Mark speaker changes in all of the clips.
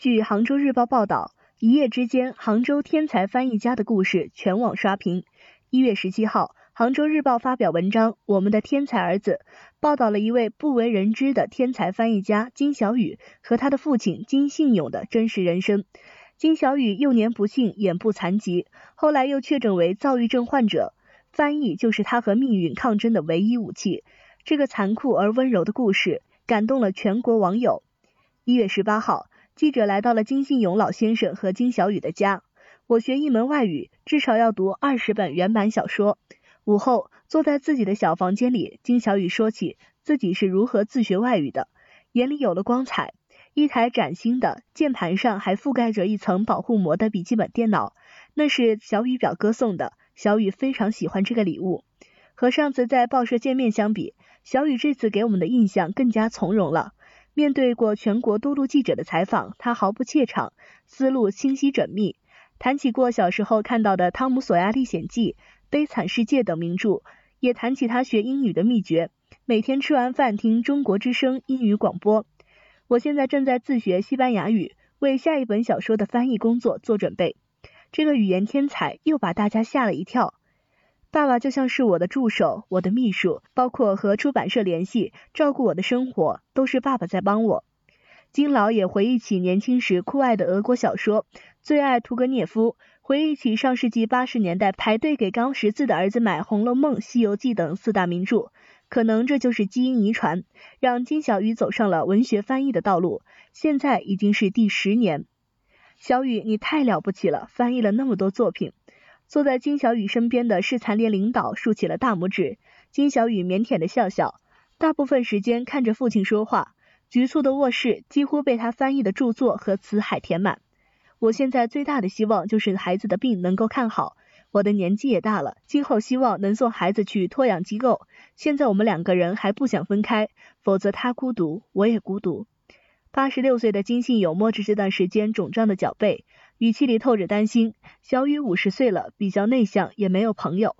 Speaker 1: 据杭州日报报道，一夜之间，杭州天才翻译家的故事全网刷屏。一月十七号，杭州日报发表文章《我们的天才儿子》，报道了一位不为人知的天才翻译家金小雨和他的父亲金信勇的真实人生。金小雨幼年不幸眼部残疾，后来又确诊为躁郁症患者，翻译就是他和命运抗争的唯一武器。这个残酷而温柔的故事感动了全国网友。一月十八号。记者来到了金信勇老先生和金小雨的家。我学一门外语，至少要读二十本原版小说。午后，坐在自己的小房间里，金小雨说起自己是如何自学外语的，眼里有了光彩。一台崭新的，键盘上还覆盖着一层保护膜的笔记本电脑，那是小雨表哥送的。小雨非常喜欢这个礼物。和上次在报社见面相比，小雨这次给我们的印象更加从容了。面对过全国多路记者的采访，他毫不怯场，思路清晰缜密。谈起过小时候看到的《汤姆·索亚历险记》《悲惨世界》等名著，也谈起他学英语的秘诀，每天吃完饭听中国之声英语广播。我现在正在自学西班牙语，为下一本小说的翻译工作做准备。这个语言天才又把大家吓了一跳。爸爸就像是我的助手，我的秘书，包括和出版社联系、照顾我的生活，都是爸爸在帮我。金老也回忆起年轻时酷爱的俄国小说，最爱屠格涅夫，回忆起上世纪八十年代排队给刚识字的儿子买《红楼梦》《西游记》等四大名著。可能这就是基因遗传，让金小雨走上了文学翻译的道路。现在已经是第十年。小雨，你太了不起了，翻译了那么多作品。坐在金小雨身边的市残联领导竖起了大拇指，金小雨腼腆的笑笑，大部分时间看着父亲说话，局促的卧室几乎被他翻译的著作和词海填满。我现在最大的希望就是孩子的病能够看好，我的年纪也大了，今后希望能送孩子去托养机构。现在我们两个人还不想分开，否则他孤独，我也孤独。八十六岁的金信友摸着这段时间肿胀的脚背。语气里透着担心。小雨五十岁了，比较内向，也没有朋友。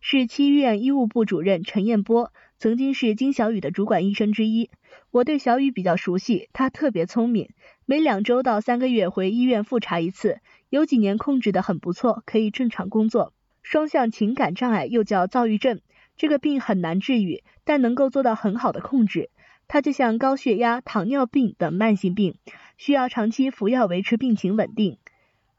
Speaker 1: 市七医院医务部主任陈彦波，曾经是金小雨的主管医生之一。我对小雨比较熟悉，他特别聪明，每两周到三个月回医院复查一次，有几年控制的很不错，可以正常工作。双向情感障碍又叫躁郁症，这个病很难治愈，但能够做到很好的控制。它就像高血压、糖尿病等慢性病，需要长期服药维持病情稳定。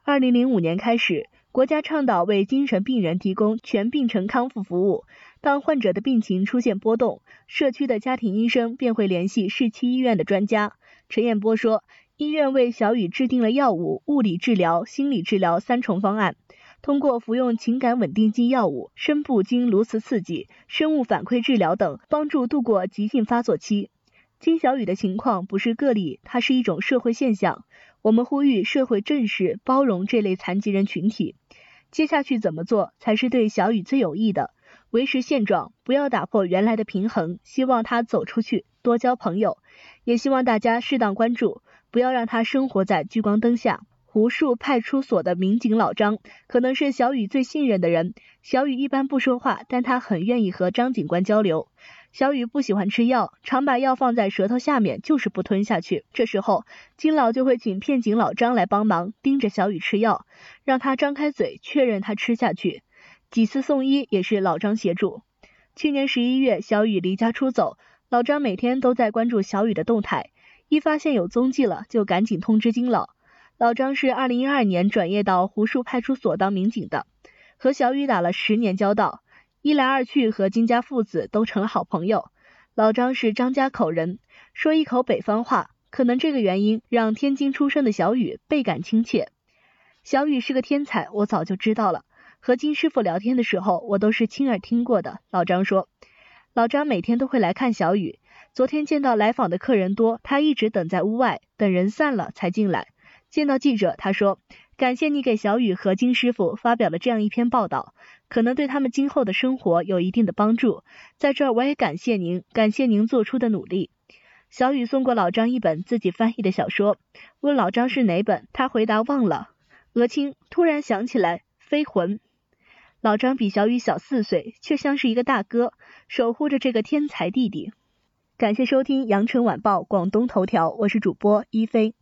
Speaker 1: 二零零五年开始，国家倡导为精神病人提供全病程康复服务。当患者的病情出现波动，社区的家庭医生便会联系市区医院的专家。陈彦波说，医院为小雨制定了药物、物理治疗、心理治疗三重方案，通过服用情感稳定剂药物、深部经颅磁刺激、生物反馈治疗等，帮助度过急性发作期。金小雨的情况不是个例，它是一种社会现象。我们呼吁社会正视、包容这类残疾人群体。接下去怎么做才是对小雨最有益的？维持现状，不要打破原来的平衡。希望他走出去，多交朋友。也希望大家适当关注，不要让他生活在聚光灯下。湖墅派出所的民警老张，可能是小雨最信任的人。小雨一般不说话，但他很愿意和张警官交流。小雨不喜欢吃药，常把药放在舌头下面，就是不吞下去。这时候，金老就会请片警老张来帮忙，盯着小雨吃药，让他张开嘴，确认他吃下去。几次送医也是老张协助。去年十一月，小雨离家出走，老张每天都在关注小雨的动态，一发现有踪迹了，就赶紧通知金老。老张是二零一二年转业到湖树派出所当民警的，和小雨打了十年交道。一来二去，和金家父子都成了好朋友。老张是张家口人，说一口北方话，可能这个原因让天津出生的小雨倍感亲切。小雨是个天才，我早就知道了。和金师傅聊天的时候，我都是亲耳听过的。老张说，老张每天都会来看小雨。昨天见到来访的客人多，他一直等在屋外，等人散了才进来。见到记者，他说。感谢你给小雨和金师傅发表了这样一篇报道，可能对他们今后的生活有一定的帮助。在这儿我也感谢您，感谢您做出的努力。小雨送过老张一本自己翻译的小说，问老张是哪本，他回答忘了。额青突然想起来，飞魂。老张比小雨小四岁，却像是一个大哥，守护着这个天才弟弟。感谢收听羊城晚报广东头条，我是主播一飞。